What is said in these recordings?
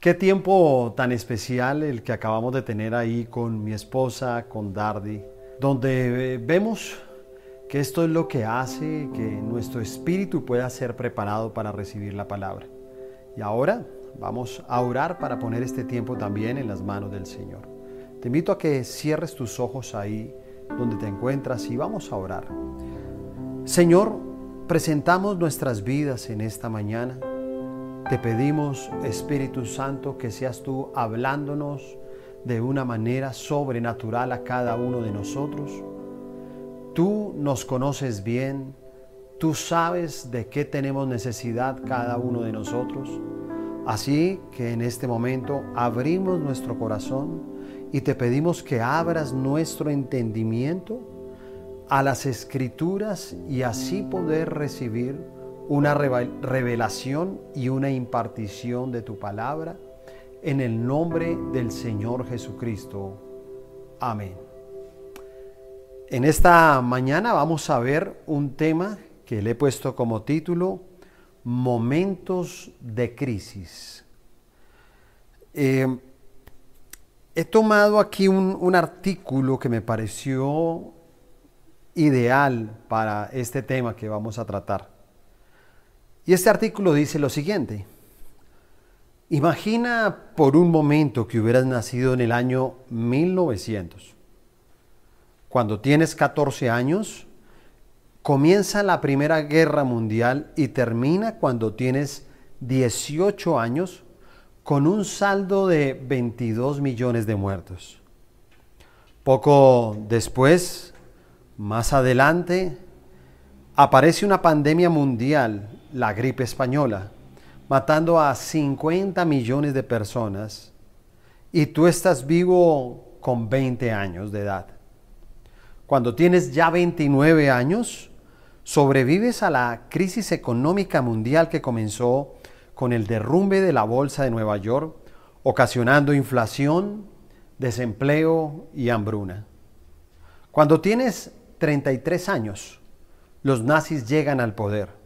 Qué tiempo tan especial el que acabamos de tener ahí con mi esposa, con Dardi, donde eh, vemos que esto es lo que hace que nuestro espíritu pueda ser preparado para recibir la palabra. Y ahora vamos a orar para poner este tiempo también en las manos del Señor. Te invito a que cierres tus ojos ahí donde te encuentras y vamos a orar. Señor, presentamos nuestras vidas en esta mañana te pedimos, Espíritu Santo, que seas tú hablándonos de una manera sobrenatural a cada uno de nosotros. Tú nos conoces bien, tú sabes de qué tenemos necesidad cada uno de nosotros. Así que en este momento abrimos nuestro corazón y te pedimos que abras nuestro entendimiento a las escrituras y así poder recibir una revelación y una impartición de tu palabra en el nombre del Señor Jesucristo. Amén. En esta mañana vamos a ver un tema que le he puesto como título Momentos de crisis. Eh, he tomado aquí un, un artículo que me pareció ideal para este tema que vamos a tratar. Y este artículo dice lo siguiente. Imagina por un momento que hubieras nacido en el año 1900. Cuando tienes 14 años, comienza la Primera Guerra Mundial y termina cuando tienes 18 años con un saldo de 22 millones de muertos. Poco después, más adelante, aparece una pandemia mundial la gripe española, matando a 50 millones de personas y tú estás vivo con 20 años de edad. Cuando tienes ya 29 años, sobrevives a la crisis económica mundial que comenzó con el derrumbe de la Bolsa de Nueva York, ocasionando inflación, desempleo y hambruna. Cuando tienes 33 años, los nazis llegan al poder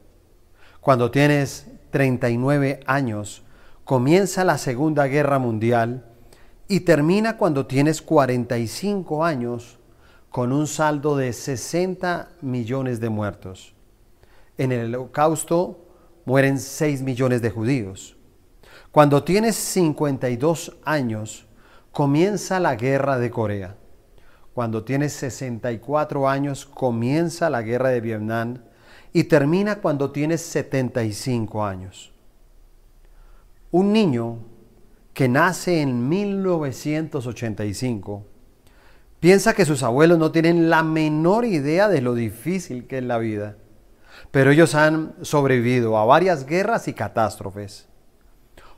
cuando tienes 39 años, comienza la Segunda Guerra Mundial y termina cuando tienes 45 años con un saldo de 60 millones de muertos. En el holocausto mueren 6 millones de judíos. Cuando tienes 52 años, comienza la guerra de Corea. Cuando tienes 64 años, comienza la guerra de Vietnam y termina cuando tienes 75 años. Un niño que nace en 1985 piensa que sus abuelos no tienen la menor idea de lo difícil que es la vida, pero ellos han sobrevivido a varias guerras y catástrofes.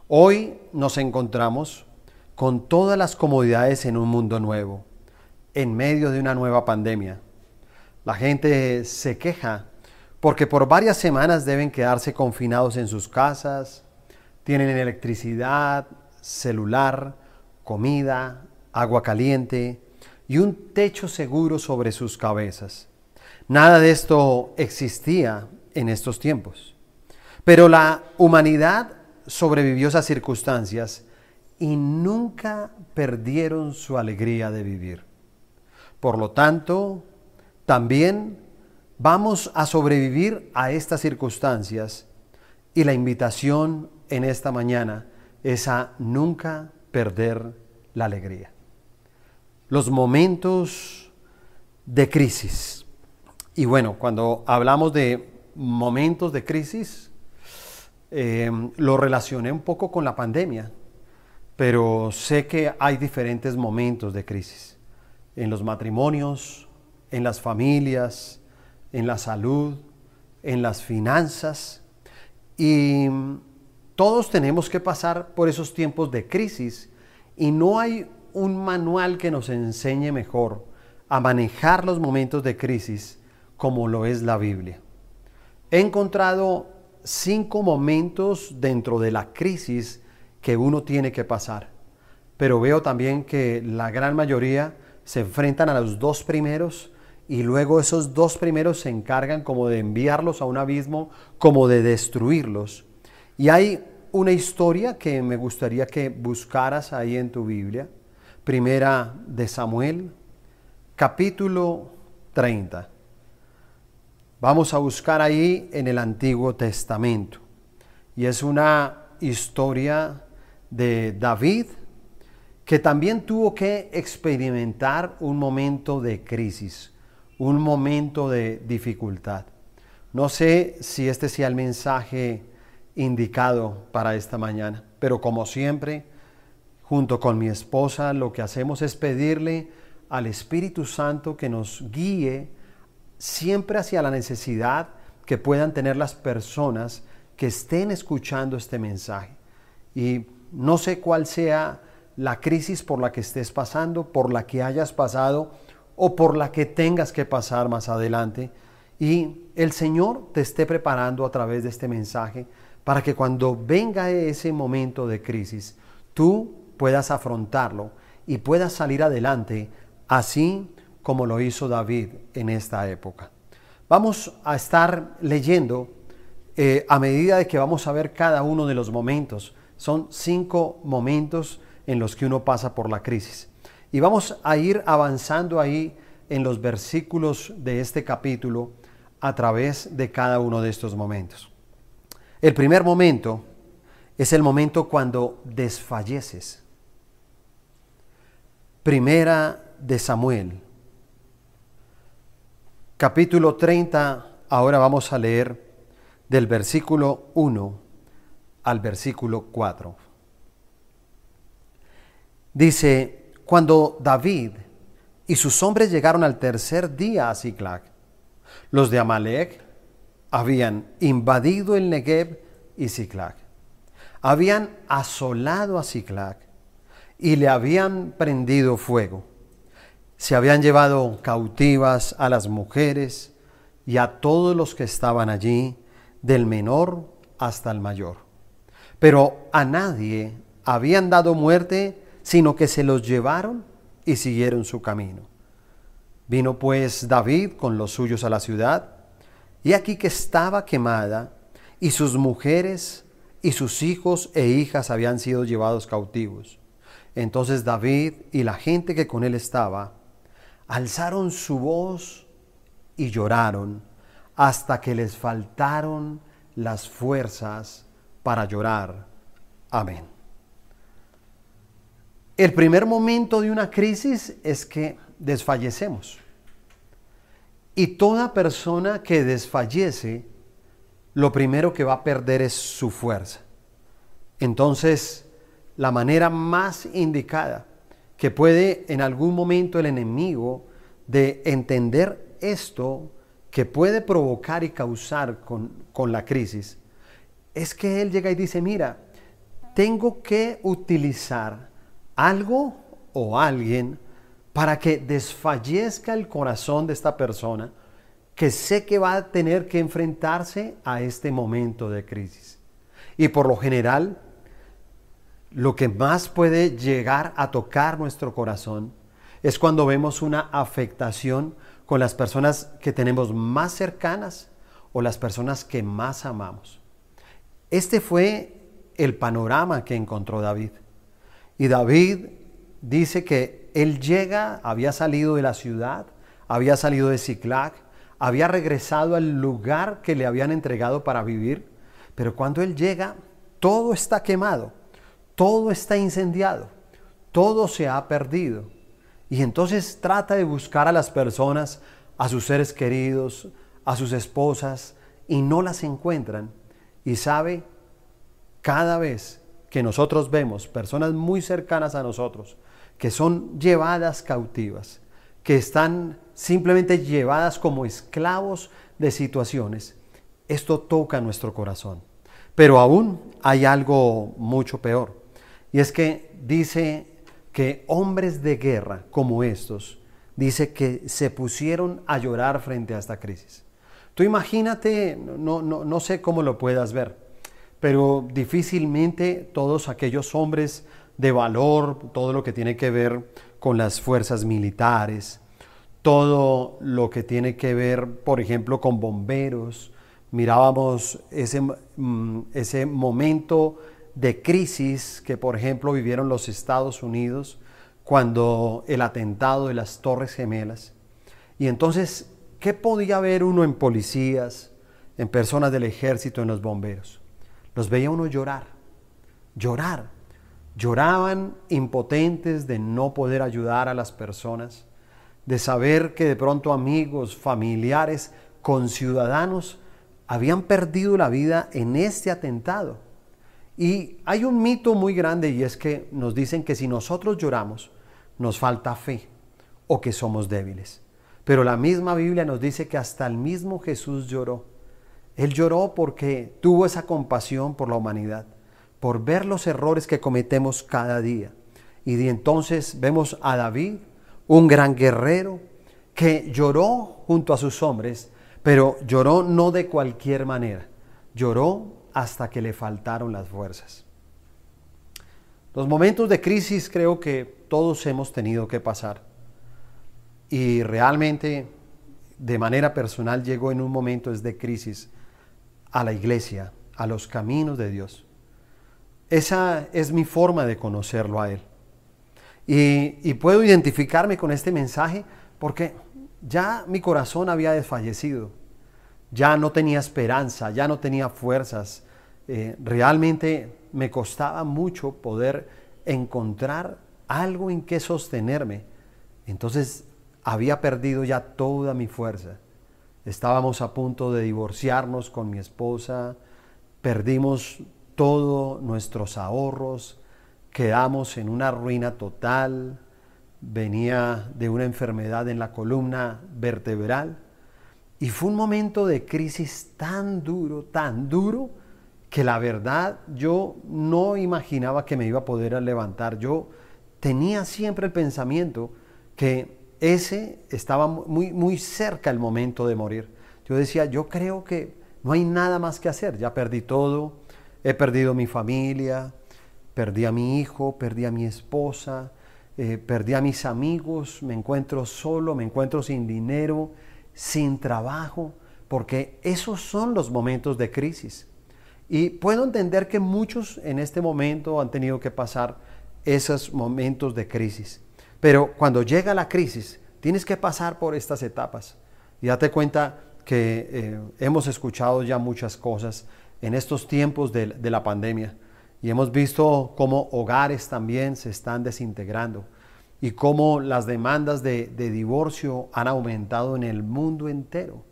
Hoy nos encontramos con todas las comodidades en un mundo nuevo, en medio de una nueva pandemia. La gente se queja porque por varias semanas deben quedarse confinados en sus casas, tienen electricidad, celular, comida, agua caliente y un techo seguro sobre sus cabezas. Nada de esto existía en estos tiempos. Pero la humanidad sobrevivió esas circunstancias y nunca perdieron su alegría de vivir. Por lo tanto, también Vamos a sobrevivir a estas circunstancias y la invitación en esta mañana es a nunca perder la alegría. Los momentos de crisis. Y bueno, cuando hablamos de momentos de crisis, eh, lo relacioné un poco con la pandemia, pero sé que hay diferentes momentos de crisis en los matrimonios, en las familias, en la salud, en las finanzas. Y todos tenemos que pasar por esos tiempos de crisis y no hay un manual que nos enseñe mejor a manejar los momentos de crisis como lo es la Biblia. He encontrado cinco momentos dentro de la crisis que uno tiene que pasar, pero veo también que la gran mayoría se enfrentan a los dos primeros y luego esos dos primeros se encargan como de enviarlos a un abismo, como de destruirlos. Y hay una historia que me gustaría que buscaras ahí en tu Biblia. Primera de Samuel, capítulo 30. Vamos a buscar ahí en el Antiguo Testamento. Y es una historia de David que también tuvo que experimentar un momento de crisis, un momento de dificultad. No sé si este sea el mensaje indicado para esta mañana, pero como siempre, junto con mi esposa, lo que hacemos es pedirle al Espíritu Santo que nos guíe siempre hacia la necesidad que puedan tener las personas que estén escuchando este mensaje. Y no sé cuál sea la crisis por la que estés pasando, por la que hayas pasado o por la que tengas que pasar más adelante. Y el Señor te esté preparando a través de este mensaje para que cuando venga ese momento de crisis, tú puedas afrontarlo y puedas salir adelante así como lo hizo David en esta época. Vamos a estar leyendo eh, a medida de que vamos a ver cada uno de los momentos. Son cinco momentos en los que uno pasa por la crisis. Y vamos a ir avanzando ahí en los versículos de este capítulo a través de cada uno de estos momentos. El primer momento es el momento cuando desfalleces. Primera de Samuel, capítulo 30, ahora vamos a leer del versículo 1 al versículo 4. Dice, cuando David y sus hombres llegaron al tercer día a Ziklag, los de Amalek habían invadido el Negev y Ziklag. Habían asolado a Ziklag y le habían prendido fuego se habían llevado cautivas a las mujeres y a todos los que estaban allí, del menor hasta el mayor. Pero a nadie habían dado muerte, sino que se los llevaron y siguieron su camino. Vino pues David con los suyos a la ciudad, y aquí que estaba quemada, y sus mujeres y sus hijos e hijas habían sido llevados cautivos. Entonces David y la gente que con él estaba, alzaron su voz y lloraron hasta que les faltaron las fuerzas para llorar. Amén. El primer momento de una crisis es que desfallecemos. Y toda persona que desfallece, lo primero que va a perder es su fuerza. Entonces, la manera más indicada que puede en algún momento el enemigo de entender esto que puede provocar y causar con, con la crisis, es que él llega y dice, mira, tengo que utilizar algo o alguien para que desfallezca el corazón de esta persona que sé que va a tener que enfrentarse a este momento de crisis. Y por lo general, lo que más puede llegar a tocar nuestro corazón es cuando vemos una afectación con las personas que tenemos más cercanas o las personas que más amamos. Este fue el panorama que encontró David. Y David dice que él llega, había salido de la ciudad, había salido de Ciclac, había regresado al lugar que le habían entregado para vivir, pero cuando él llega, todo está quemado todo está incendiado, todo se ha perdido. Y entonces trata de buscar a las personas, a sus seres queridos, a sus esposas, y no las encuentran. Y sabe, cada vez que nosotros vemos personas muy cercanas a nosotros, que son llevadas cautivas, que están simplemente llevadas como esclavos de situaciones, esto toca nuestro corazón. Pero aún hay algo mucho peor. Y es que dice que hombres de guerra como estos, dice que se pusieron a llorar frente a esta crisis. Tú imagínate, no, no, no sé cómo lo puedas ver, pero difícilmente todos aquellos hombres de valor, todo lo que tiene que ver con las fuerzas militares, todo lo que tiene que ver, por ejemplo, con bomberos. Mirábamos ese, ese momento de crisis que, por ejemplo, vivieron los Estados Unidos cuando el atentado de las Torres Gemelas. Y entonces, ¿qué podía ver uno en policías, en personas del ejército, en los bomberos? Los veía uno llorar, llorar. Lloraban impotentes de no poder ayudar a las personas, de saber que de pronto amigos, familiares, conciudadanos habían perdido la vida en este atentado. Y hay un mito muy grande y es que nos dicen que si nosotros lloramos, nos falta fe o que somos débiles. Pero la misma Biblia nos dice que hasta el mismo Jesús lloró. Él lloró porque tuvo esa compasión por la humanidad, por ver los errores que cometemos cada día. Y de entonces vemos a David, un gran guerrero, que lloró junto a sus hombres pero lloró no de cualquier manera, lloró hasta que le faltaron las fuerzas. Los momentos de crisis creo que todos hemos tenido que pasar. Y realmente, de manera personal, llegó en un momento de crisis a la iglesia, a los caminos de Dios. Esa es mi forma de conocerlo a Él. Y, puedo identificarme con este mensaje porque ya mi corazón había desfallecido, ya no tenía esperanza, ya no tenía fuerzas. Eh, realmente me costaba mucho poder encontrar algo en que sostenerme. Entonces había perdido ya toda mi fuerza. Estábamos a punto de divorciarnos con mi esposa, perdimos todos nuestros ahorros, quedamos en una ruina total, venía de una enfermedad en la columna vertebral. Y fue un momento de crisis tan duro, tan duro, que la verdad yo no imaginaba que me iba a poder levantar. Yo tenía siempre el pensamiento que ese estaba muy, muy cerca el momento de morir. Yo decía, yo creo que no hay nada más que hacer, ya perdí todo, he perdido mi familia, perdí a mi hijo, perdí a mi esposa, eh, perdí a mis amigos, me encuentro solo, me encuentro sin dinero, sin trabajo, porque esos son los momentos de crisis. Y puedo entender que muchos en este momento han tenido que pasar esos momentos de crisis. Pero cuando llega la crisis, tienes que pasar por estas etapas. Y date cuenta que eh, hemos escuchado ya muchas cosas en estos tiempos de, de la pandemia. Y hemos visto cómo hogares también se están desintegrando y cómo las demandas de, divorcio han aumentado en el mundo entero.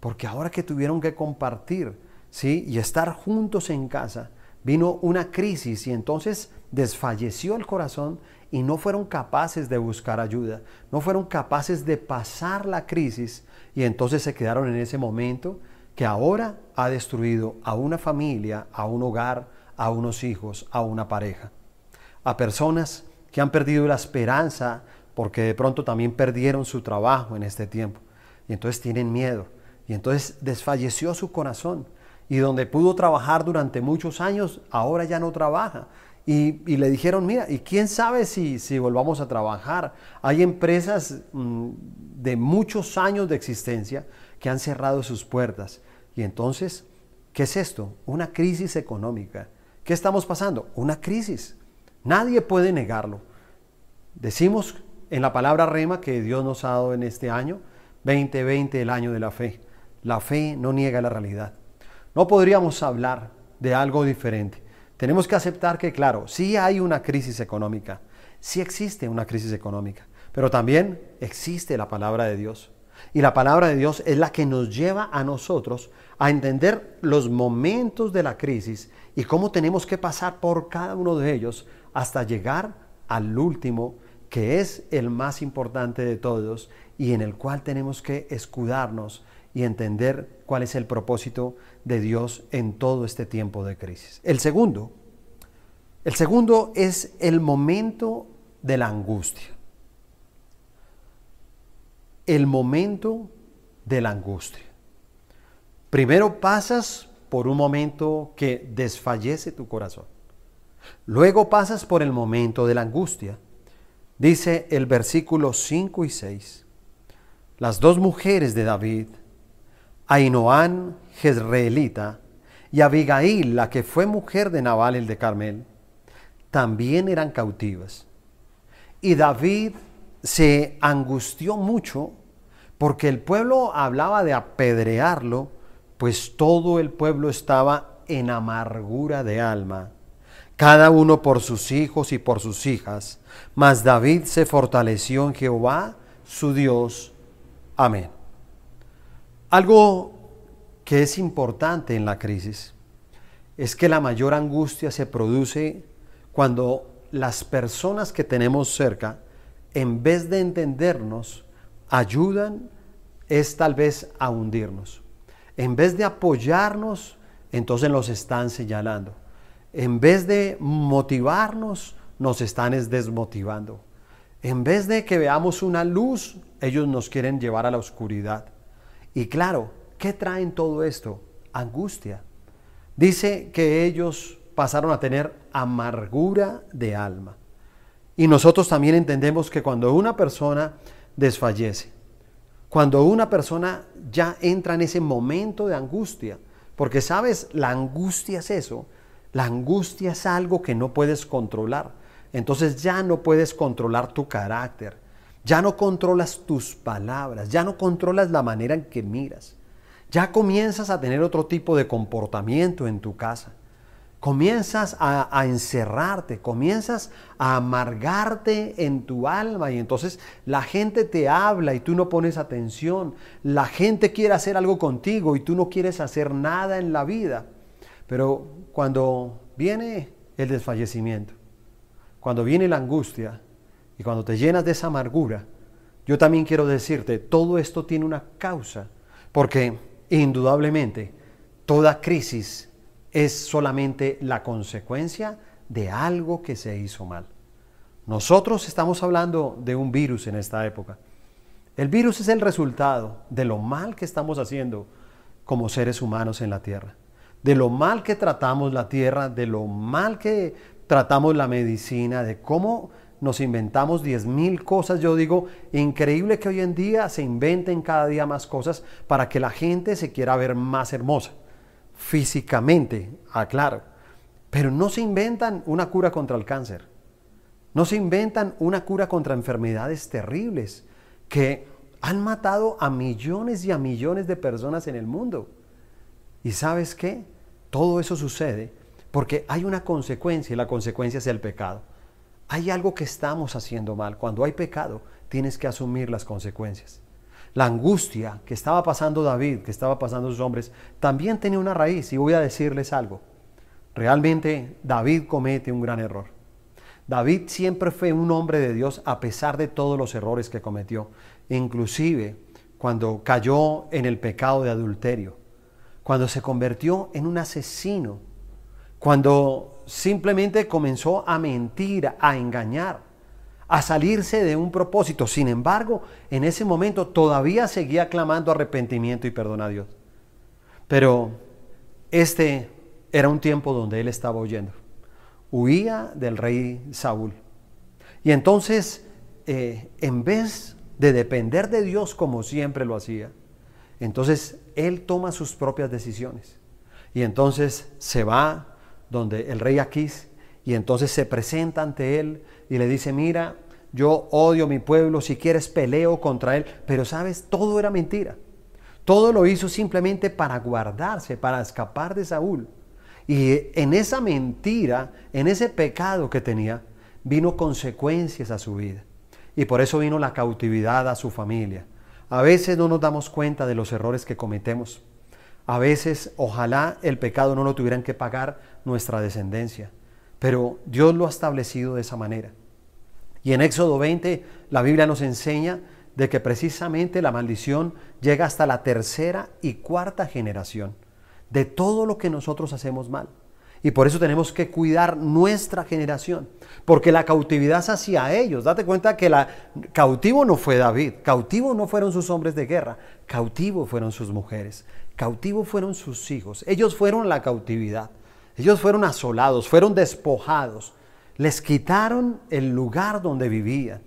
Porque ahora que tuvieron que compartir ¿sí? y estar juntos en casa, vino una crisis y entonces desfalleció el corazón y no fueron capaces de buscar ayuda, no fueron capaces de pasar la crisis y entonces se quedaron en ese momento que ahora ha destruido a una familia, a un hogar, a unos hijos, a una pareja, a personas que han perdido la esperanza porque de pronto también perdieron su trabajo en este tiempo. Y entonces tienen miedo. Y entonces desfalleció su corazón. Y donde pudo trabajar durante muchos años, ahora ya no trabaja. Y, le dijeron, mira, ¿y quién sabe si, si volvamos a trabajar? Hay empresas mm, de muchos años de existencia que han cerrado sus puertas. Y entonces, ¿qué es esto? Una crisis económica. ¿Qué estamos pasando? Una crisis. Nadie puede negarlo. Decimos en la palabra rema que Dios nos ha dado en este año, 2020, el año de la fe. La fe no niega la realidad. No podríamos hablar de algo diferente. Tenemos que aceptar que, claro, sí hay una crisis económica, sí existe una crisis económica, pero también existe la palabra de Dios. Y la palabra de Dios es la que nos lleva a nosotros a entender los momentos de la crisis y cómo tenemos que pasar por cada uno de ellos hasta llegar al último, que es el más importante de todos y en el cual tenemos que escudarnos y entender cuál es el propósito de Dios en todo este tiempo de crisis. El segundo, el segundo es el momento de la angustia. El momento de la angustia. Primero pasas por un momento que desfallece tu corazón. Luego pasas por el momento de la angustia. Dice el versículo 5 y 6. Las dos mujeres de David, Ainoán Jezreelita y Abigail, la que fue mujer de Nabal el de Carmel, también eran cautivas. Y David se angustió mucho porque el pueblo hablaba de apedrearlo, pues todo el pueblo estaba en amargura de alma, cada uno por sus hijos y por sus hijas. Mas David se fortaleció en Jehová, su Dios. Amén. Algo que es importante en la crisis es que la mayor angustia se produce cuando las personas que tenemos cerca, en vez de entendernos, ayudan, es tal vez a hundirnos. En vez de apoyarnos, entonces nos están señalando. En vez de motivarnos, nos están desmotivando. En vez de que veamos una luz, ellos nos quieren llevar a la oscuridad. Y claro, ¿qué traen todo esto? Angustia. Dice que ellos pasaron a tener amargura de alma. Y nosotros también entendemos que cuando una persona desfallece, cuando una persona ya entra en ese momento de angustia, porque sabes, la angustia es eso, la angustia es algo que no puedes controlar. Entonces ya no puedes controlar tu carácter, ya no controlas tus palabras, ya no controlas la manera en que miras. Ya comienzas a tener otro tipo de comportamiento en tu casa. Comienzas a, encerrarte, comienzas a amargarte en tu alma y entonces la gente te habla y tú no pones atención. La gente quiere hacer algo contigo y tú no quieres hacer nada en la vida. Pero cuando viene el desfallecimiento, cuando viene la angustia, y cuando te llenas de esa amargura, yo también quiero decirte, todo esto tiene una causa, porque indudablemente toda crisis es solamente la consecuencia de algo que se hizo mal. Nosotros estamos hablando de un virus en esta época. El virus es el resultado de lo mal que estamos haciendo como seres humanos en la tierra, de lo mal que tratamos la tierra, de lo mal que tratamos la medicina, de cómo nos inventamos diez mil cosas. Yo digo, increíble que hoy en día se inventen cada día más cosas para que la gente se quiera ver más hermosa. Físicamente, aclaro. Pero no se inventan una cura contra el cáncer. No se inventan una cura contra enfermedades terribles que han matado a millones y a millones de personas en el mundo. ¿Y sabes qué? Todo eso sucede porque hay una consecuencia y la consecuencia es el pecado hay algo que estamos haciendo mal. Cuando hay pecado, tienes que asumir las consecuencias. La angustia que estaba pasando David, que estaba pasando sus hombres, también tenía una raíz y voy a decirles algo. Realmente David comete un gran error. David siempre fue un hombre de Dios a pesar de todos los errores que cometió, inclusive cuando cayó en el pecado de adulterio, cuando se convirtió en un asesino, cuando simplemente comenzó a mentir, a engañar, a salirse de un propósito. Sin embargo, en ese momento todavía seguía clamando arrepentimiento y perdón a Dios. Pero este era un tiempo donde él estaba huyendo. Huía del rey Saúl. Y entonces, eh, en vez de depender de Dios como siempre lo hacía, entonces él toma sus propias decisiones. Y entonces se va donde el rey Aquís, y entonces se presenta ante él y le dice, mira, yo odio a mi pueblo, si quieres peleo contra él, pero sabes, todo era mentira. Todo lo hizo simplemente para guardarse, para escapar de Saúl. Y en esa mentira, en ese pecado que tenía, vino consecuencias a su vida. Y por eso vino la cautividad a su familia. A veces no nos damos cuenta de los errores que cometemos. A veces, ojalá el pecado no lo tuvieran que pagar nuestra descendencia, pero Dios lo ha establecido de esa manera. Y en Éxodo 20 la Biblia nos enseña de que precisamente la maldición llega hasta la tercera y cuarta generación de todo lo que nosotros hacemos mal. Y por eso tenemos que cuidar nuestra generación, porque la cautividad es hacia ellos. Date cuenta que la cautivo no fue David, cautivo no fueron sus hombres de guerra, cautivo fueron sus mujeres, cautivo fueron sus hijos. Ellos fueron la cautividad. Ellos fueron asolados, fueron despojados. Les quitaron el lugar donde vivían.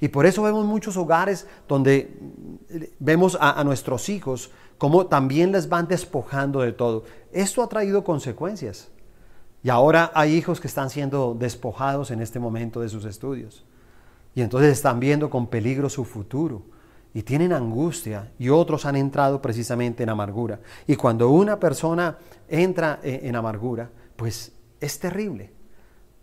Y por eso vemos muchos hogares donde vemos a, nuestros hijos cómo también les van despojando de todo. Esto ha traído consecuencias. Y ahora hay hijos que están siendo despojados en este momento de sus estudios. Y entonces están viendo con peligro su futuro. Y tienen angustia. Y otros han entrado precisamente en amargura. Y cuando una persona entra en, en amargura, pues es terrible.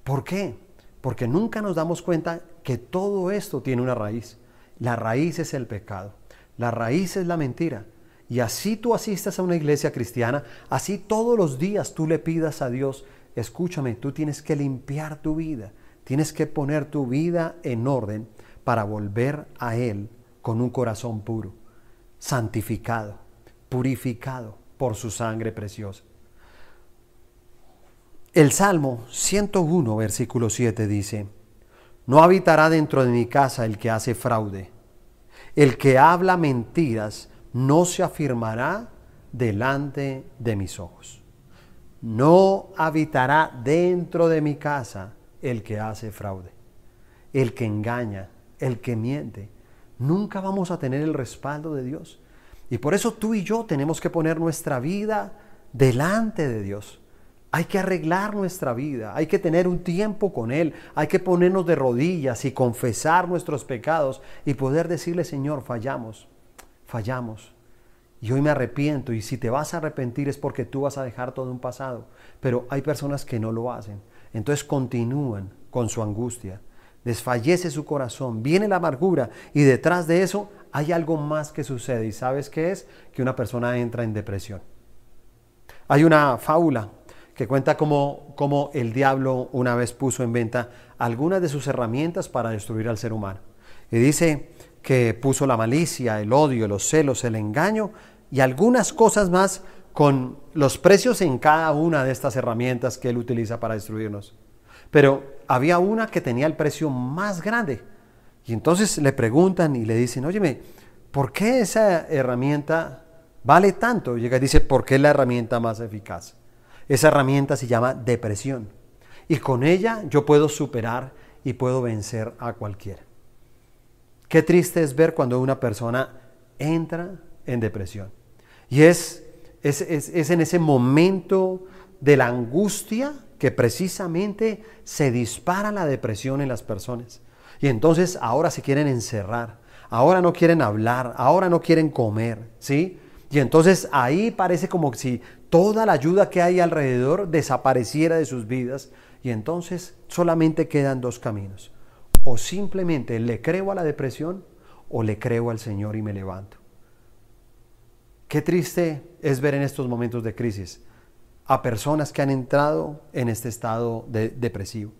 ¿Por qué? Porque nunca nos damos cuenta que todo esto tiene una raíz. La raíz es el pecado. La raíz es la mentira. Y así tú asistas a una iglesia cristiana, así todos los días tú le pidas a Dios, escúchame, tú tienes que limpiar tu vida, tienes que poner tu vida en orden para volver a Él con un corazón puro, santificado, purificado por su sangre preciosa. El Salmo 101, versículo 7 dice, No habitará dentro de mi casa el que hace fraude, el que habla mentiras no se afirmará delante de mis ojos. No habitará dentro de mi casa el que hace fraude, el que engaña, el que miente. Nunca vamos a tener el respaldo de Dios. Y por eso tú y yo tenemos que poner nuestra vida delante de Dios. Hay que arreglar nuestra vida, hay que tener un tiempo con Él, hay que ponernos de rodillas y confesar nuestros pecados y poder decirle, Señor, fallamos fallamos. Y hoy me arrepiento y si te vas a arrepentir es porque tú vas a dejar todo un pasado. Pero hay personas que no lo hacen. Entonces continúan con su angustia. Desfallece su corazón, viene la amargura y detrás de eso hay algo más que sucede. ¿Y sabes qué es? Que una persona entra en depresión. Hay una fábula que cuenta cómo, cómo el diablo una vez puso en venta algunas de sus herramientas para destruir al ser humano. Y dice que puso la malicia, el odio, los celos, el engaño y algunas cosas más con los precios en cada una de estas herramientas que él utiliza para destruirnos. Pero había una que tenía el precio más grande. Y entonces le preguntan y le dicen, óyeme, ¿por qué esa herramienta vale tanto? Y llega y dice, porque es la herramienta más eficaz. Esa herramienta se llama depresión. Y con ella yo puedo superar y puedo vencer a cualquiera. Qué triste es ver cuando una persona entra en depresión. Y es, es, en ese momento de la angustia que precisamente se dispara la depresión en las personas. Y entonces ahora se quieren encerrar, ahora no quieren hablar, ahora no quieren comer, ¿sí? Y entonces ahí parece como si toda la ayuda que hay alrededor desapareciera de sus vidas y entonces solamente quedan dos caminos o simplemente le creo a la depresión o le creo al Señor y me levanto. Qué triste es ver en estos momentos de crisis a personas que han entrado en este estado de depresivo.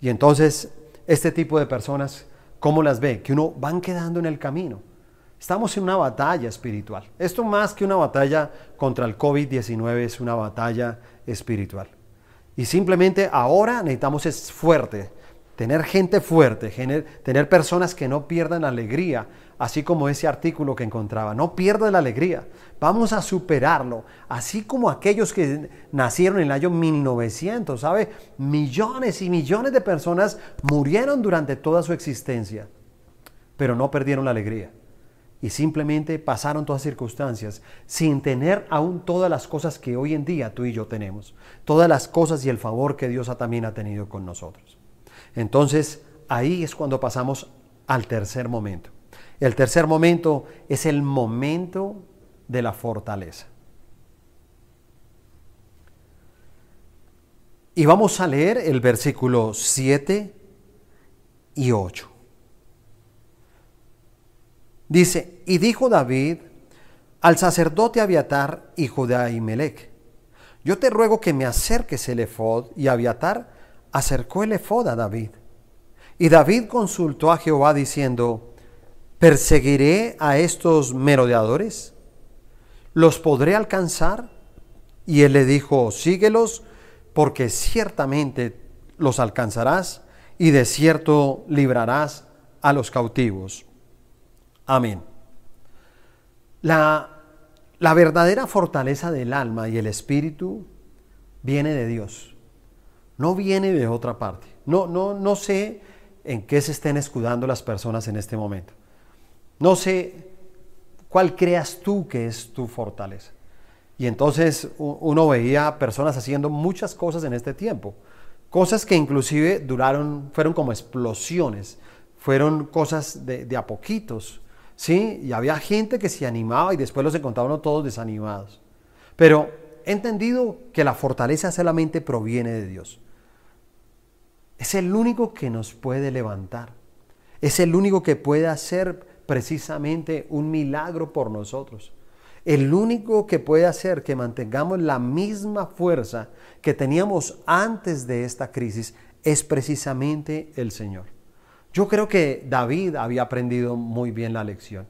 Y entonces, este tipo de personas, ¿cómo las ve? Que uno van quedando en el camino. Estamos en una batalla espiritual. Esto más que una batalla contra el COVID-19 es una batalla espiritual. Y simplemente ahora necesitamos es fuerte, tener gente fuerte, tener personas que no pierdan alegría, así como ese artículo que encontraba, no pierdan la alegría, vamos a superarlo, así como aquellos que nacieron en el año 1900, ¿sabe? Millones y millones de personas murieron durante toda su existencia, pero no perdieron la alegría. Y simplemente pasaron todas circunstancias sin tener aún todas las cosas que hoy en día tú y yo tenemos. Todas las cosas y el favor que Dios también ha tenido con nosotros. Entonces, ahí es cuando pasamos al tercer momento. El tercer momento es el momento de la fortaleza. Y vamos a leer el versículo 7 y 8. Dice, y dijo David al sacerdote Abiatar, hijo de Ahimelech, yo te ruego que me acerques el efod, y Abiatar acercó el efod a David. Y David consultó a Jehová diciendo, ¿perseguiré a estos merodeadores? ¿Los podré alcanzar? Y él le dijo, síguelos, porque ciertamente los alcanzarás y de cierto librarás a los cautivos. Amén. La, la verdadera fortaleza del alma y el espíritu viene de Dios no viene de otra parte. No, no, no sé en qué se estén escudando las personas en este momento. No sé ¿Cuál creas tú que es tu fortaleza? Y entonces uno veía personas haciendo muchas cosas en este tiempo. Cosas que inclusive duraron, fueron como explosiones, fueron cosas de, a poquitos, ¿sí? Y había gente que se animaba y después los encontraban todos desanimados. Pero he entendido que la fortaleza solamente proviene de Dios. Es el único que nos puede levantar. Es el único que puede hacer precisamente un milagro por nosotros. El único que puede hacer que mantengamos la misma fuerza que teníamos antes de esta crisis es precisamente el Señor. Yo creo que David había aprendido muy bien la lección.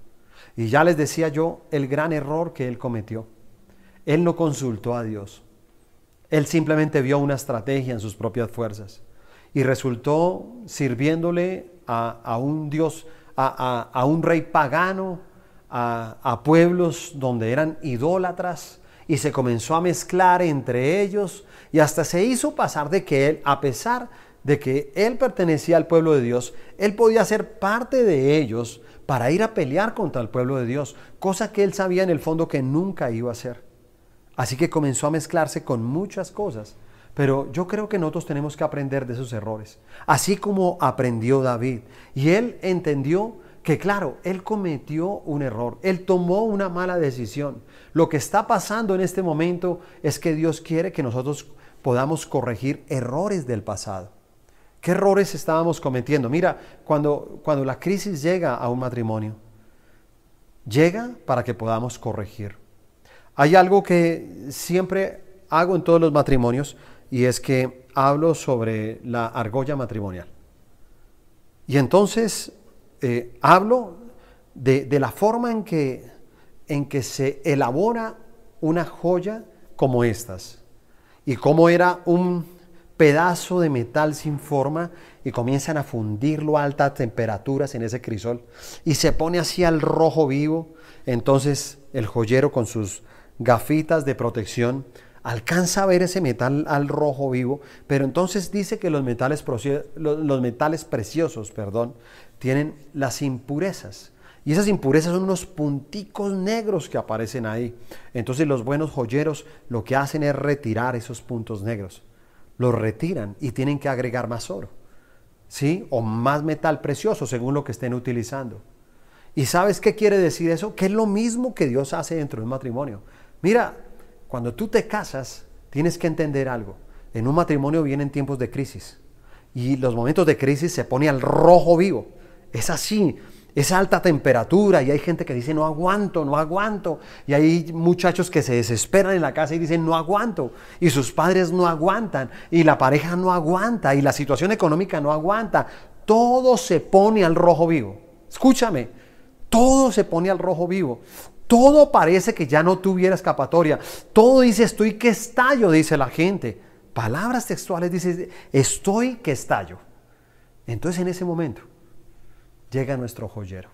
Y ya les decía yo el gran error que él cometió. Él no consultó a Dios. Él simplemente vio una estrategia en sus propias fuerzas y resultó sirviéndole a, un Dios, a un rey pagano, a, pueblos donde eran idólatras y se comenzó a mezclar entre ellos y hasta se hizo pasar de que él, a pesar de que él pertenecía al pueblo de Dios, él podía ser parte de ellos para ir a pelear contra el pueblo de Dios, cosa que él sabía en el fondo que nunca iba a hacer. Así que comenzó a mezclarse con muchas cosas. Pero yo creo que nosotros tenemos que aprender de esos errores, así como aprendió David. Y él entendió que claro, él cometió un error, él tomó una mala decisión. Lo que está pasando en este momento es que Dios quiere que nosotros podamos corregir errores del pasado. ¿Qué errores estábamos cometiendo? Mira, cuando, cuando la crisis llega a un matrimonio, llega para que podamos corregir. Hay algo que siempre hago en todos los matrimonios y es que hablo sobre la argolla matrimonial. Y entonces eh, hablo de, la forma en que, en que se elabora una joya como estas y cómo era un pedazo de metal sin forma y comienzan a fundirlo a altas temperaturas en ese crisol y se pone así al rojo vivo. Entonces el joyero con sus gafitas de protección alcanza a ver ese metal al rojo vivo, pero entonces dice que los metales, los metales preciosos perdón, tienen las impurezas. Y esas impurezas son unos punticos negros que aparecen ahí. Entonces los buenos joyeros lo que hacen es retirar esos puntos negros. Los retiran y tienen que agregar más oro. ¿Sí? O más metal precioso según lo que estén utilizando. ¿Y sabes qué quiere decir eso? Que es lo mismo que Dios hace dentro del matrimonio. Mira, cuando tú te casas, tienes que entender algo. En un matrimonio vienen tiempos de crisis. Y los momentos de crisis se pone al rojo vivo. Es así, es alta temperatura y hay gente que dice no aguanto, no aguanto. Y hay muchachos que se desesperan en la casa y dicen no aguanto. Y sus padres no aguantan. Y la pareja no aguanta. Y la situación económica no aguanta. Todo se pone al rojo vivo. Escúchame, todo se pone al rojo vivo. Todo parece que ya no tuviera escapatoria. Todo dice estoy que estallo, dice la gente. Palabras textuales dice estoy que estallo. Entonces en ese momento llega nuestro joyero,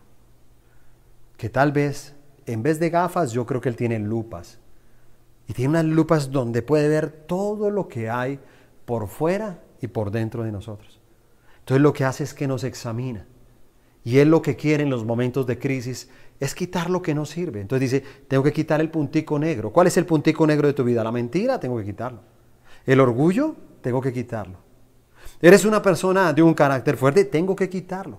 que tal vez en vez de gafas yo creo que él tiene lupas. Y tiene unas lupas donde puede ver todo lo que hay por fuera y por dentro de nosotros. Entonces lo que hace es que nos examina. Y él lo que quiere en los momentos de crisis es quitar lo que no sirve. Entonces dice, tengo que quitar el puntico negro. ¿Cuál es el puntico negro de tu vida? La mentira, tengo que quitarlo. El orgullo, tengo que quitarlo. Eres una persona de un carácter fuerte, tengo que quitarlo.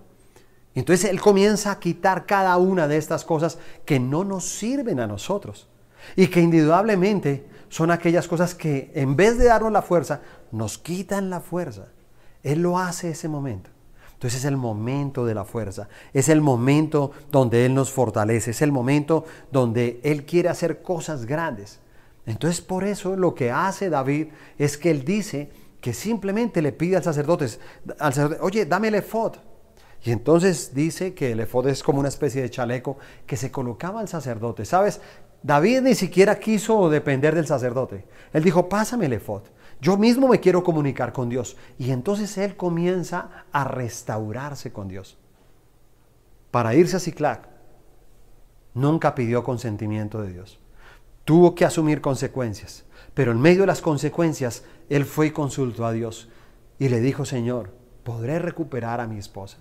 Entonces Él comienza a quitar cada una de estas cosas que no nos sirven a nosotros y que indudablemente son aquellas cosas que en vez de darnos la fuerza, nos quitan la fuerza. Él lo hace ese momento. Entonces es el momento de la fuerza, es el momento donde Él nos fortalece, es el momento donde Él quiere hacer cosas grandes. Entonces por eso lo que hace David es que Él dice que simplemente le pide al sacerdote, al sacerdote oye, dame el efod, y entonces dice que el efod es como una especie de chaleco que se colocaba al sacerdote. ¿Sabes? David ni siquiera quiso depender del sacerdote. Él dijo, pásame el efod. Yo mismo me quiero comunicar con Dios. Y entonces él comienza a restaurarse con Dios. Para irse a Ciclac, nunca pidió consentimiento de Dios. Tuvo que asumir consecuencias. Pero en medio de las consecuencias, él fue y consultó a Dios. Y le dijo, Señor, ¿podré recuperar a mi esposa?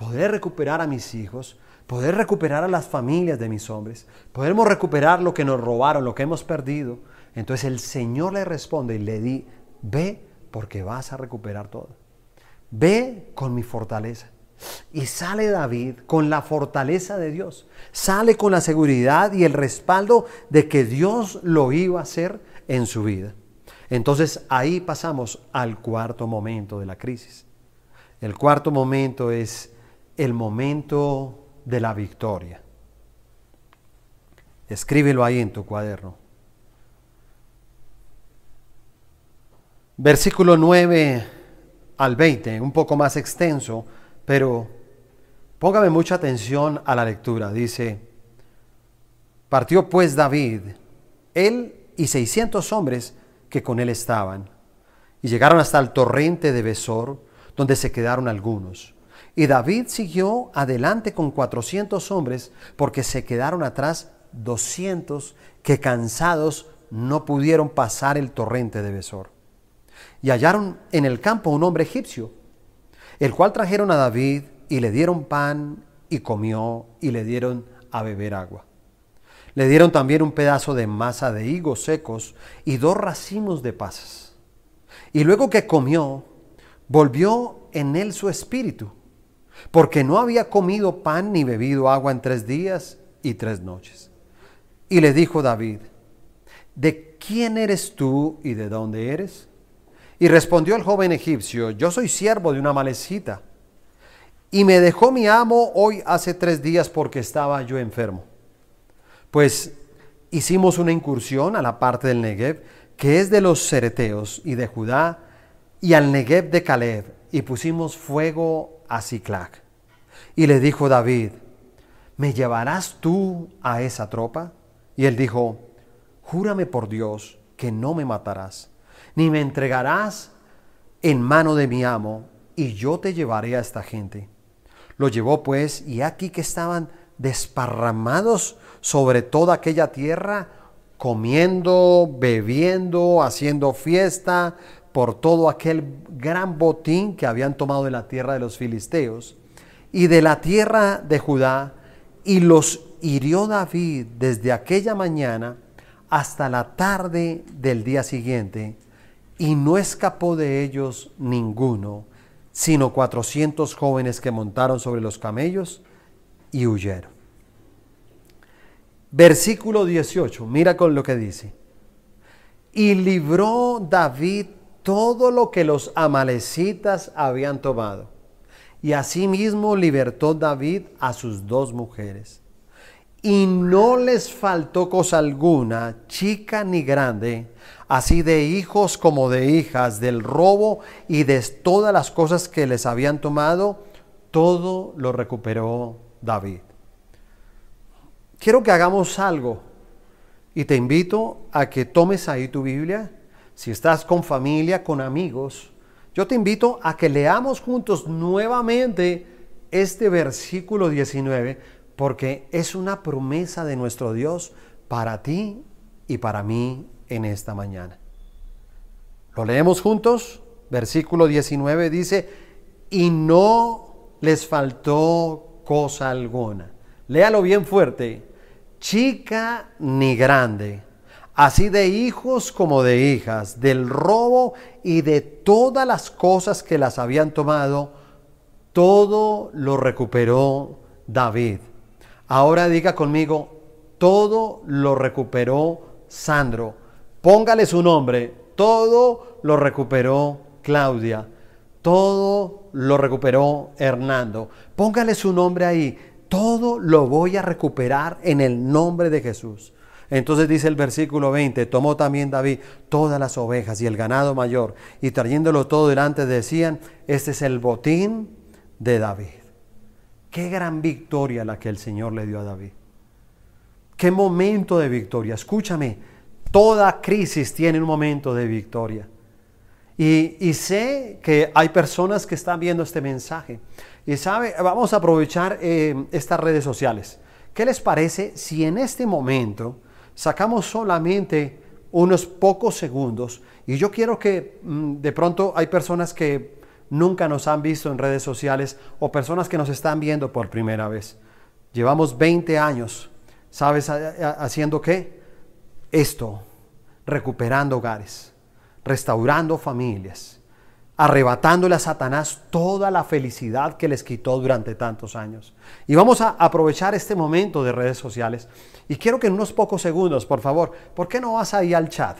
poder recuperar a mis hijos, poder recuperar a las familias de mis hombres, podemos recuperar lo que nos robaron, lo que hemos perdido. Entonces el Señor le responde y le di, ve porque vas a recuperar todo. Ve con mi fortaleza. Y sale David con la fortaleza de Dios. Sale con la seguridad y el respaldo de que Dios lo iba a hacer en su vida. Entonces ahí pasamos al cuarto momento de la crisis. El cuarto momento es el momento de la victoria. Escríbelo ahí en tu cuaderno. Versículo 9 al 20, un poco más extenso, pero póngame mucha atención a la lectura. Dice, partió pues David, él y 600 hombres que con él estaban, y llegaron hasta el torrente de Besor, donde se quedaron algunos. Y David siguió adelante con 400 hombres, porque se quedaron atrás 200 que cansados no pudieron pasar el torrente de Besor. Y hallaron en el campo un hombre egipcio, el cual trajeron a David y le dieron pan y comió y le dieron a beber agua. Le dieron también un pedazo de masa de higos secos y dos racimos de pasas. Y luego que comió, volvió en él su espíritu, porque no había comido pan ni bebido agua en tres días y tres noches. Y le dijo David, ¿de quién eres tú y de dónde eres? Y respondió el joven egipcio, yo soy siervo de una malecita. Y me dejó mi amo hoy hace tres días porque estaba yo enfermo pues hicimos una incursión a la parte del Negev, que es de los Cereteos y de Judá, y al Negev de Caleb, y pusimos fuego a Ciclac. Y le dijo David, ¿me llevarás tú a esa tropa? Y él dijo, júrame por Dios que no me matarás, ni me entregarás en mano de mi amo, y yo te llevaré a esta gente. Lo llevó pues, y aquí que estaban desparramados sobre toda aquella tierra, comiendo, bebiendo, haciendo fiesta por todo aquel gran botín que habían tomado de la tierra de los filisteos y de la tierra de Judá, y los hirió David desde aquella mañana hasta la tarde del día siguiente, y no escapó de ellos ninguno, sino cuatrocientos jóvenes que montaron sobre los camellos y huyeron. Versículo 18, mira con lo que dice. Y libró David todo lo que los amalecitas habían tomado. Y asimismo libertó David a sus dos mujeres. Y no les faltó cosa alguna, chica ni grande, así de hijos como de hijas, del robo y de todas las cosas que les habían tomado, todo lo recuperó David quiero que hagamos algo y te invito a que tomes ahí tu Biblia. Si estás con familia, con amigos, yo te invito a que leamos juntos nuevamente este versículo 19 porque es una promesa de nuestro Dios para ti y para mí en esta mañana. Lo leemos juntos. Versículo 19 dice, y no les faltó cosa alguna. Léalo bien fuerte chica ni grande, así de hijos como de hijas, del robo y de todas las cosas que las habían tomado, todo lo recuperó David. Ahora diga conmigo, todo lo recuperó Sandro. Póngale su nombre, todo lo recuperó Claudia. Todo lo recuperó Hernando. Póngale su nombre ahí todo lo voy a recuperar en el nombre de Jesús. Entonces dice el versículo 20, tomó también David todas las ovejas y el ganado mayor, y trayéndolo todo delante decían, este es el botín de David. Qué gran victoria la que el Señor le dio a David. Qué momento de victoria. Escúchame, toda crisis tiene un momento de victoria. Y, sé que hay personas que están viendo este mensaje y sabe, vamos a aprovechar eh, estas redes sociales. ¿Qué les parece si en este momento sacamos solamente unos pocos segundos? Y yo quiero que mm, de pronto hay personas que nunca nos han visto en redes sociales o personas que nos están viendo por primera vez. Llevamos 20 años, ¿sabes? Haciendo qué? Esto, recuperando hogares, restaurando familias, arrebatándole a Satanás toda la felicidad que les quitó durante tantos años. Y vamos a aprovechar este momento de redes sociales. Y quiero que en unos pocos segundos, por favor, ¿por qué no vas ahí al chat?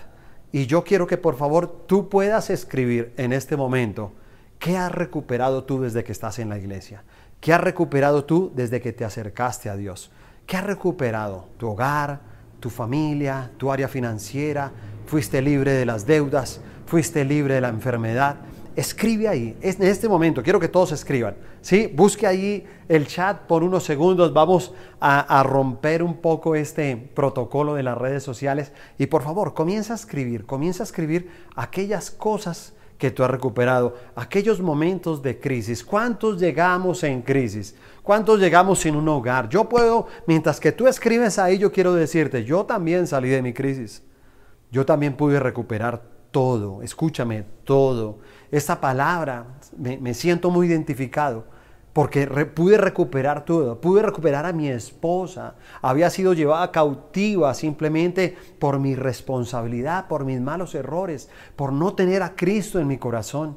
Y yo quiero que por favor tú puedas escribir en este momento qué has recuperado tú desde que estás en la iglesia. ¿Qué has recuperado tú desde que te acercaste a Dios? ¿Qué has recuperado? ¿Tu hogar? ¿Tu familia? ¿Tu área financiera? ¿Fuiste libre de las deudas? ¿Fuiste libre de la enfermedad? escribe ahí. En este momento, quiero que todos escriban. ¿sí? Busque ahí el chat por unos segundos. Vamos a, romper un poco este protocolo de las redes sociales. Y por favor, comienza a escribir. Comienza a escribir aquellas cosas que tú has recuperado, aquellos momentos de crisis. ¿Cuántos llegamos en crisis? ¿Cuántos llegamos sin un hogar? Yo puedo, mientras que tú escribes ahí, yo quiero decirte, yo también salí de mi crisis. Yo también pude recuperar todo, escúchame, todo. Esta palabra me, siento muy identificado porque pude recuperar todo, pude recuperar a mi esposa, había sido llevada cautiva simplemente por mi responsabilidad, por mis malos errores, por no tener a Cristo en mi corazón,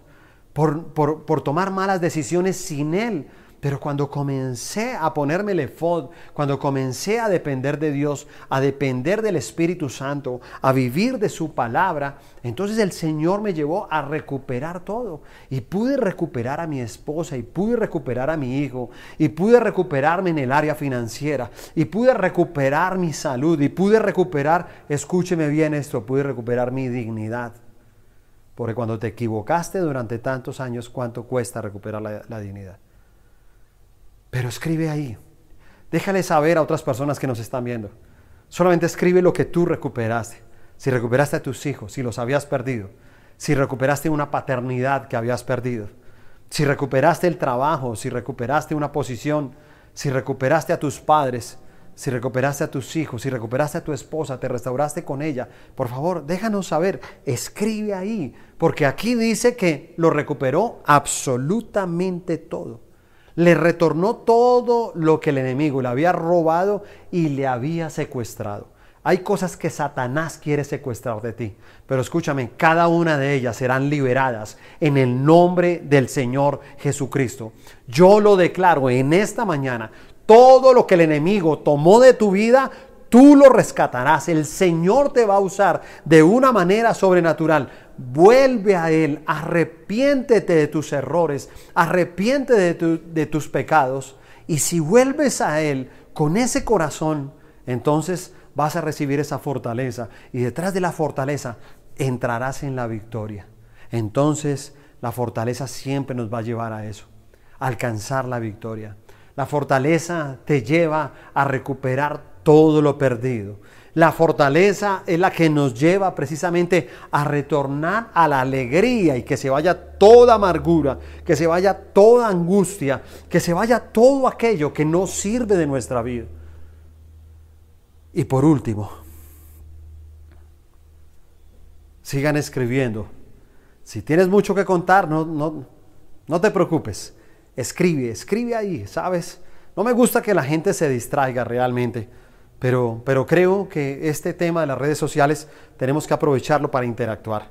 por, por, por tomar malas decisiones sin Él, pero cuando comencé a ponerme el efod, cuando comencé a depender de Dios, a depender del Espíritu Santo, a vivir de su palabra, entonces el Señor me llevó a recuperar todo. Y pude recuperar a mi esposa, y pude recuperar a mi hijo, y pude recuperarme en el área financiera, y pude recuperar mi salud, y pude recuperar, escúcheme bien esto, pude recuperar mi dignidad. Porque cuando te equivocaste durante tantos años, ¿cuánto cuesta recuperar la, la dignidad? Pero escribe ahí. Déjale saber a otras personas que nos están viendo. Solamente escribe lo que tú recuperaste. Si recuperaste a tus hijos, si los habías perdido. Si recuperaste una paternidad que habías perdido. Si recuperaste el trabajo, si recuperaste una posición, si recuperaste a tus padres, si recuperaste a tus hijos, si recuperaste a tu esposa, te restauraste con ella, por favor, déjanos saber, escribe ahí, porque aquí dice que lo recuperó absolutamente todo le retornó todo lo que el enemigo le había robado y le había secuestrado. Hay cosas que Satanás quiere secuestrar de ti, pero escúchame, cada una de ellas serán liberadas en el nombre del Señor Jesucristo. Yo lo declaro en esta mañana, todo lo que el enemigo tomó de tu vida, tú lo rescatarás. El Señor te va a usar de una manera sobrenatural vuelve a Él, arrepiéntete de tus errores, arrepiéntete de, tus pecados. Y si vuelves a Él con ese corazón, entonces vas a recibir esa fortaleza. Y detrás de la fortaleza entrarás en la victoria. Entonces la fortaleza siempre nos va a llevar a eso, alcanzar la victoria. La fortaleza te lleva a recuperar todo lo perdido. La fortaleza es la que nos lleva precisamente a retornar a la alegría y que se vaya toda amargura, que se vaya toda angustia, que se vaya todo aquello que no sirve de nuestra vida. Y por último, sigan escribiendo. Si tienes mucho que contar, no, no, no te preocupes. Escribe, escribe ahí, ¿sabes? No me gusta que la gente se distraiga realmente pero, creo que este tema de las redes sociales tenemos que aprovecharlo para interactuar.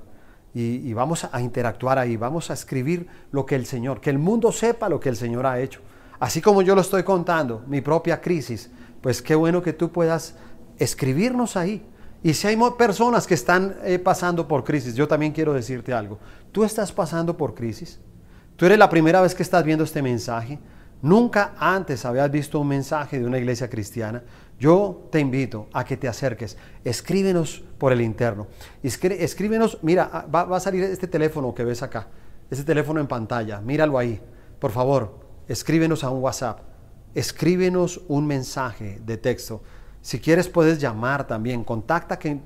Y, y, vamos a interactuar ahí, vamos a escribir lo que el Señor, que el mundo sepa lo que el Señor ha hecho. Así como yo lo estoy contando, mi propia crisis, pues qué bueno que tú puedas escribirnos ahí. Y si hay personas que están eh, pasando por crisis, yo también quiero decirte algo. Tú estás pasando por crisis. Tú eres la primera vez que estás viendo este mensaje. Nunca antes habías visto un mensaje de una iglesia cristiana. Yo te invito a que te acerques, escríbenos por el interno. Escríbenos, mira, ah, va, a salir este teléfono que ves acá, este teléfono en pantalla, míralo ahí. Por favor, escríbenos a un WhatsApp, escríbenos un mensaje de texto. Si quieres puedes llamar también, contáctate,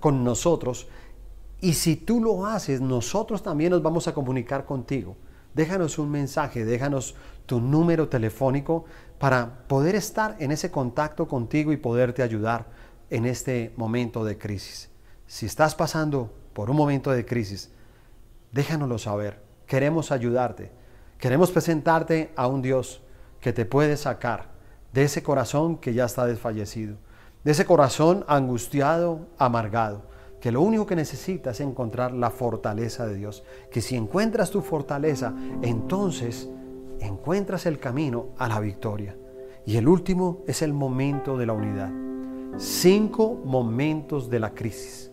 con nosotros y si tú lo haces, nosotros también nos vamos a comunicar contigo. Déjanos un mensaje, déjanos tu número telefónico para poder estar en ese contacto contigo y poderte ayudar en este momento de crisis. Si estás pasando por un momento de crisis, déjanoslo saber. Queremos ayudarte. Queremos presentarte a un Dios que te puede sacar de ese corazón que ya está desfallecido, de ese corazón angustiado, amargado, que lo único que necesitas es encontrar la fortaleza de Dios. Que si encuentras tu fortaleza, entonces encuentras el camino a la victoria. Y el último es el momento de la unidad. Cinco momentos de la crisis.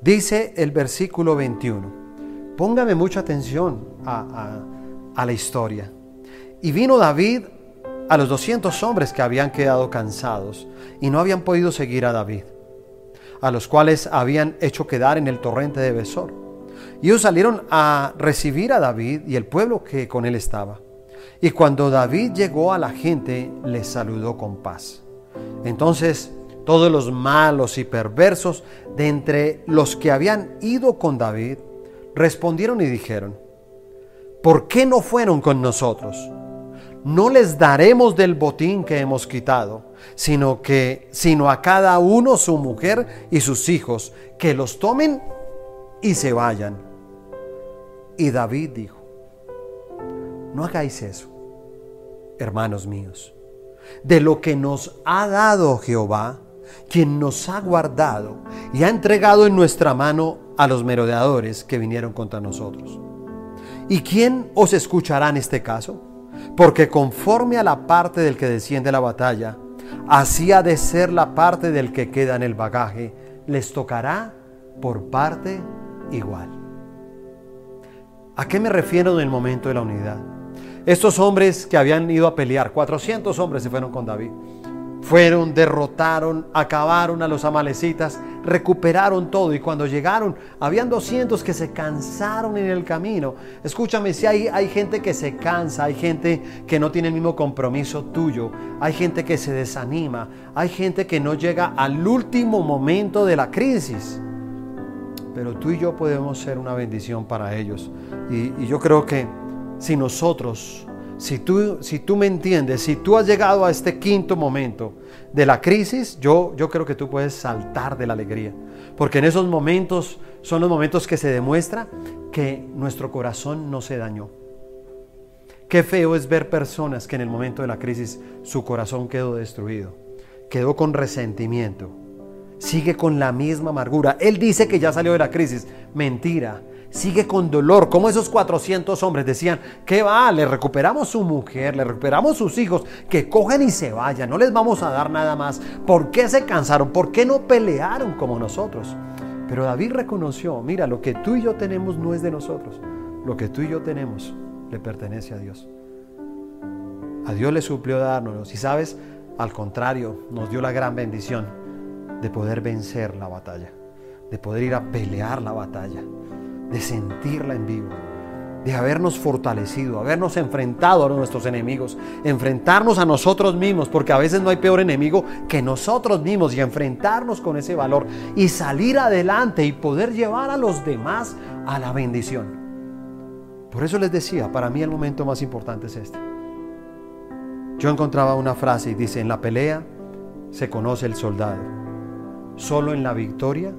Dice el versículo 21. Póngame mucha atención a, la historia. Y vino David a los 200 hombres que habían quedado cansados y no habían podido seguir a David, a los cuales habían hecho quedar en el torrente de Besor. Y ellos salieron a recibir a David y el pueblo que con él estaba. Y cuando David llegó a la gente, les saludó con paz. Entonces todos los malos y perversos de entre los que habían ido con David respondieron y dijeron, ¿por qué no fueron con nosotros? no les daremos del botín que hemos quitado, sino que sino a cada uno su mujer y sus hijos, que los tomen y se vayan. Y David dijo: No hagáis eso, hermanos míos. De lo que nos ha dado Jehová, quien nos ha guardado y ha entregado en nuestra mano a los merodeadores que vinieron contra nosotros. ¿Y quién os escuchará en este caso? Porque conforme a la parte del que desciende la batalla, así ha de ser la parte del que queda en el bagaje, les tocará por parte igual. ¿A qué me refiero en el momento de la unidad? Estos hombres que habían ido a pelear, 400 hombres se fueron con David. Fueron, derrotaron, acabaron a los amalecitas, recuperaron todo y cuando llegaron, habían 200 que se cansaron en el camino. Escúchame, si hay, hay gente que se cansa, hay gente que no tiene el mismo compromiso tuyo, hay gente que se desanima, hay gente que no llega al último momento de la crisis. Pero tú y yo podemos ser una bendición para ellos. Y, y yo creo que si nosotros si tú, si tú me entiendes, si tú has llegado a este quinto momento de la crisis, yo, yo creo que tú puedes saltar de la alegría. Porque en esos momentos son los momentos que se demuestra que nuestro corazón no se dañó. Qué feo es ver personas que en el momento de la crisis su corazón quedó destruido, quedó con resentimiento, sigue con la misma amargura. Él dice que ya salió de la crisis. Mentira sigue con dolor, como esos 400 hombres decían, ¿qué va? Le recuperamos su mujer, le recuperamos sus hijos, que cogen y se vayan, no les vamos a dar nada más. ¿Por qué se cansaron? ¿Por qué no pelearon como nosotros? Pero David reconoció, mira, lo que tú y yo tenemos no es de nosotros, lo que tú y yo tenemos le pertenece a Dios. A Dios le suplió darnos y sabes, al contrario, nos dio la gran bendición de poder vencer la batalla, de poder ir a pelear la batalla de sentirla en vivo, de habernos fortalecido, habernos enfrentado a nuestros enemigos, enfrentarnos a nosotros mismos, porque a veces no hay peor enemigo que nosotros mismos, y enfrentarnos con ese valor y salir adelante y poder llevar a los demás a la bendición. Por eso les decía, para mí el momento más importante es este. Yo encontraba una frase y dice, en la pelea se conoce el soldado, solo en la victoria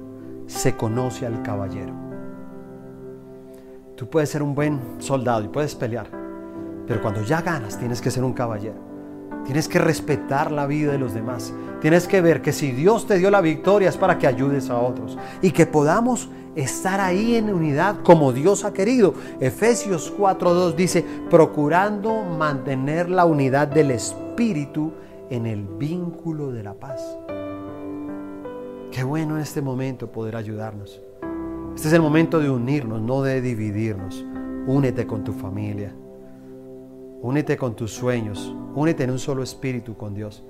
se conoce al caballero. Tú puedes ser un buen soldado y puedes pelear, pero cuando ya ganas tienes que ser un caballero. Tienes que respetar la vida de los demás. Tienes que ver que si Dios te dio la victoria es para que ayudes a otros y que podamos estar ahí en unidad como Dios ha querido. Efesios 4:2 dice, procurando mantener la unidad del Espíritu en el vínculo de la paz. Qué bueno en este momento poder ayudarnos. Este es el momento de unirnos, no de dividirnos. Únete con tu familia. Únete con tus sueños. Únete en un solo espíritu con Dios.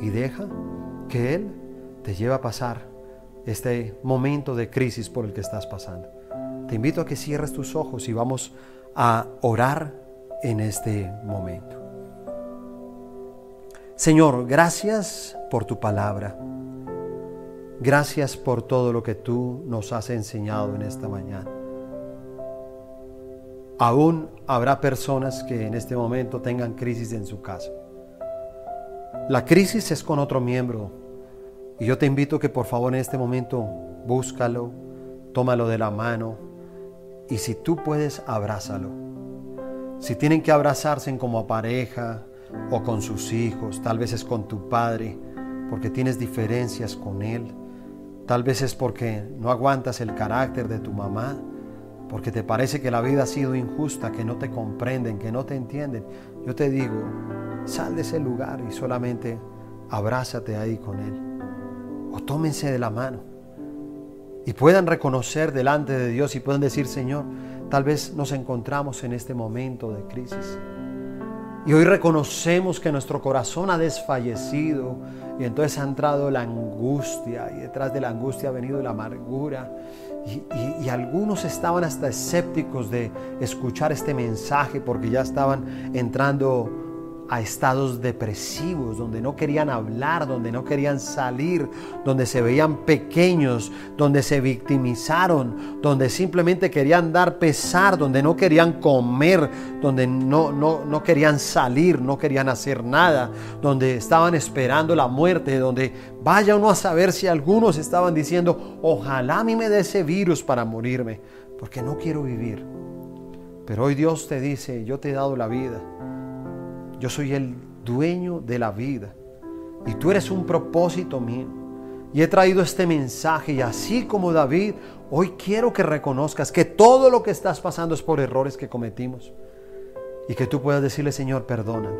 Y deja que Él te lleve a pasar este momento de crisis por el que estás pasando. Te invito a que cierres tus ojos y vamos a orar en este momento. Señor, gracias por tu palabra. Gracias por todo lo que tú nos has enseñado en esta mañana. Aún habrá personas que en este momento tengan crisis en su casa. La crisis es con otro miembro y yo te invito que por favor en este momento búscalo, tómalo de la mano Y si tú puedes, abrázalo. Si tienen que abrazarse como pareja o con sus hijos, tal vez es con tu padre, porque tienes diferencias con él. Tal vez es porque no aguantas el carácter de tu mamá, porque te parece que la vida ha sido injusta, que no te comprenden, que no te entienden. Yo te digo, sal de ese lugar y solamente abrázate ahí con él. O tómense de la mano y puedan reconocer delante de Dios y puedan decir, Señor, tal vez nos encontramos en este momento de crisis. Y hoy reconocemos que nuestro corazón ha desfallecido y entonces ha entrado la angustia y detrás de la angustia ha venido la amargura. Y, algunos estaban hasta escépticos de escuchar este mensaje porque ya estaban entrando a estados depresivos, donde no querían hablar, donde no querían salir, donde se veían pequeños, donde se victimizaron, donde simplemente querían dar pesar, donde no querían comer, donde no, no, no querían salir, no querían hacer nada, donde estaban esperando la muerte, donde vaya uno a saber si algunos estaban diciendo, ojalá a mí me dé ese virus para morirme, porque no quiero vivir. Pero hoy Dios te dice, yo te he dado la vida yo soy el dueño de la vida. Y tú eres un propósito mío. Y he traído este mensaje y así como David, hoy quiero que reconozcas que todo lo que estás pasando es por errores que cometimos. Y que tú puedas decirle, Señor, perdóname.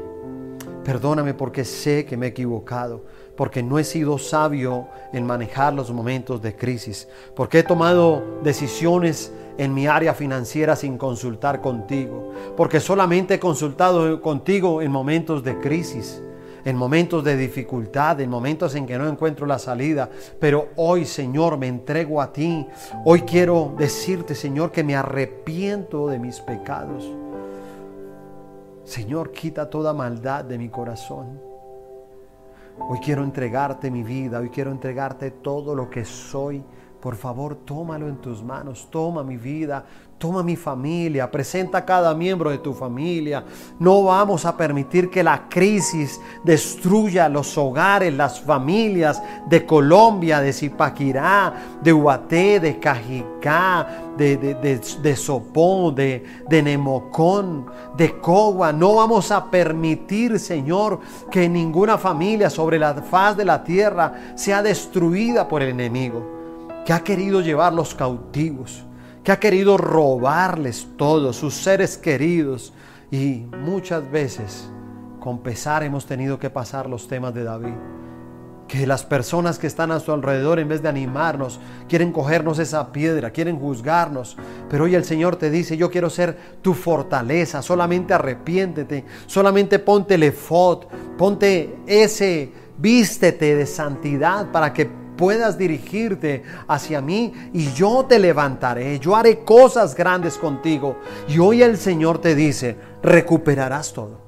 Perdóname porque sé que me he equivocado, porque no he sido sabio en manejar los momentos de crisis, porque he tomado decisiones en mi área financiera sin consultar contigo, porque solamente he consultado contigo en momentos de crisis, en momentos de dificultad, en momentos en que no encuentro la salida. Pero hoy, Señor, me entrego a ti. Hoy quiero decirte, Señor, que me arrepiento de mis pecados. Señor, quita toda maldad de mi corazón. Hoy quiero entregarte mi vida, hoy quiero entregarte todo lo que soy. Por favor, tómalo en tus manos, toma mi vida, toma mi familia, presenta a cada miembro de tu familia. No vamos a permitir que la crisis destruya los hogares, las familias de Colombia, de Zipaquirá, de Ubaté, de Cajicá, de, de, de, de Sopón, de, de Nemocón, de Cogua. No vamos a permitir, Señor, que ninguna familia sobre la faz de la tierra sea destruida por el enemigo que ha querido llevarlos cautivos, que ha querido robarles todo, sus seres queridos. Y muchas veces, con pesar, hemos tenido que pasar los temas de David. Que las personas que están a su alrededor, en vez de animarnos, quieren cogernos esa piedra, quieren juzgarnos. Pero hoy el Señor te dice, yo quiero ser tu fortaleza, solamente arrepiéntete, solamente ponte el efod, ponte ese, vístete de santidad para que puedas dirigirte hacia mí y yo te levantaré, yo haré cosas grandes contigo. Y hoy el Señor te dice, recuperarás todo.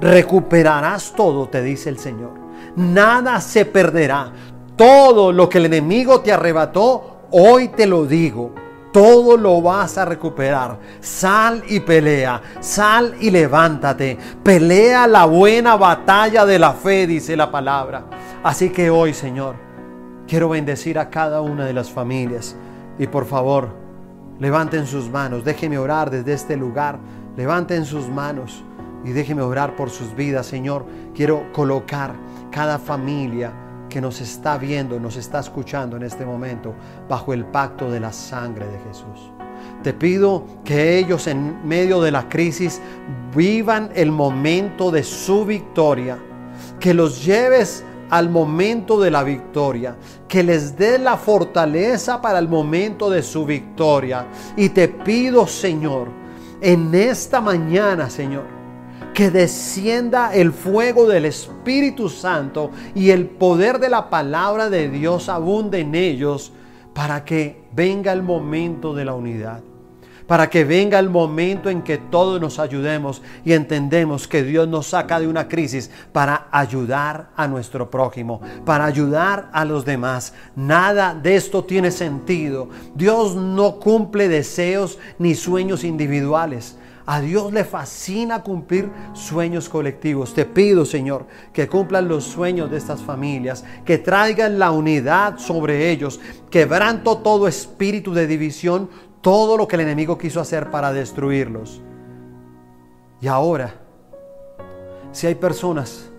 Recuperarás todo, te dice el Señor. Nada se perderá. Todo lo que el enemigo te arrebató, hoy te lo digo. Todo lo vas a recuperar. Sal y pelea. Sal y levántate. Pelea la buena batalla de la fe, dice la palabra. Así que hoy, Señor, Quiero bendecir a cada una de las familias. Y por favor, levanten sus manos. Déjenme orar desde este lugar. Levanten sus manos y déjenme orar por sus vidas, Señor. Quiero colocar cada familia que nos está viendo, nos está escuchando en este momento, bajo el pacto de la sangre de Jesús. Te pido que ellos en medio de la crisis vivan el momento de su victoria, que los lleves al momento de la victoria, que les dé la fortaleza para el momento de su victoria. Y te pido, Señor, en esta mañana, Señor, que descienda el fuego del Espíritu Santo y el poder de la palabra de Dios abunde en ellos para que venga el momento de la unidad para que venga el momento en que todos nos ayudemos y entendemos que Dios nos saca de una crisis para ayudar a nuestro prójimo, para ayudar a los demás. Nada de esto tiene sentido. Dios no cumple deseos ni sueños individuales. A Dios le fascina cumplir sueños colectivos. Te pido, Señor, que cumplan los sueños de estas familias, que traigan la unidad sobre ellos, quebranto todo espíritu de división, todo lo que el enemigo quiso hacer para destruirlos. Y ahora, si hay personas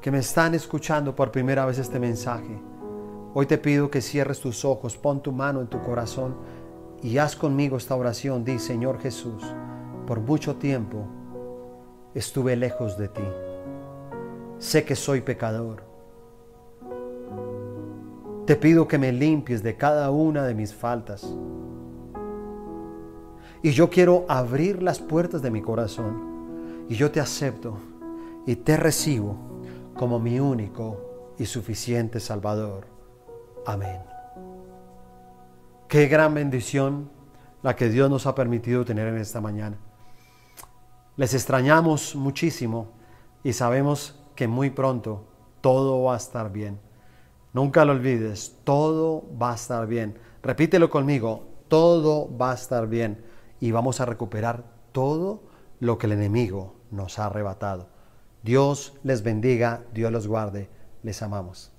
que me están escuchando por primera vez este mensaje, hoy te pido que cierres tus ojos, pon tu mano en tu corazón y haz conmigo esta oración. Di, Señor Jesús, por mucho tiempo estuve lejos de ti. Sé que soy pecador. Te pido que me limpies de cada una de mis faltas. Y yo quiero abrir las puertas de mi corazón. Y yo te acepto y te recibo como mi único y suficiente Salvador. Amén. Qué gran bendición la que Dios nos ha permitido tener en esta mañana. Les extrañamos muchísimo y sabemos que muy pronto todo va a estar bien. Nunca lo olvides, todo va a estar bien. Repítelo conmigo, todo va a estar bien y vamos a recuperar todo lo que el enemigo nos ha arrebatado. Dios les bendiga, Dios los guarde, les amamos.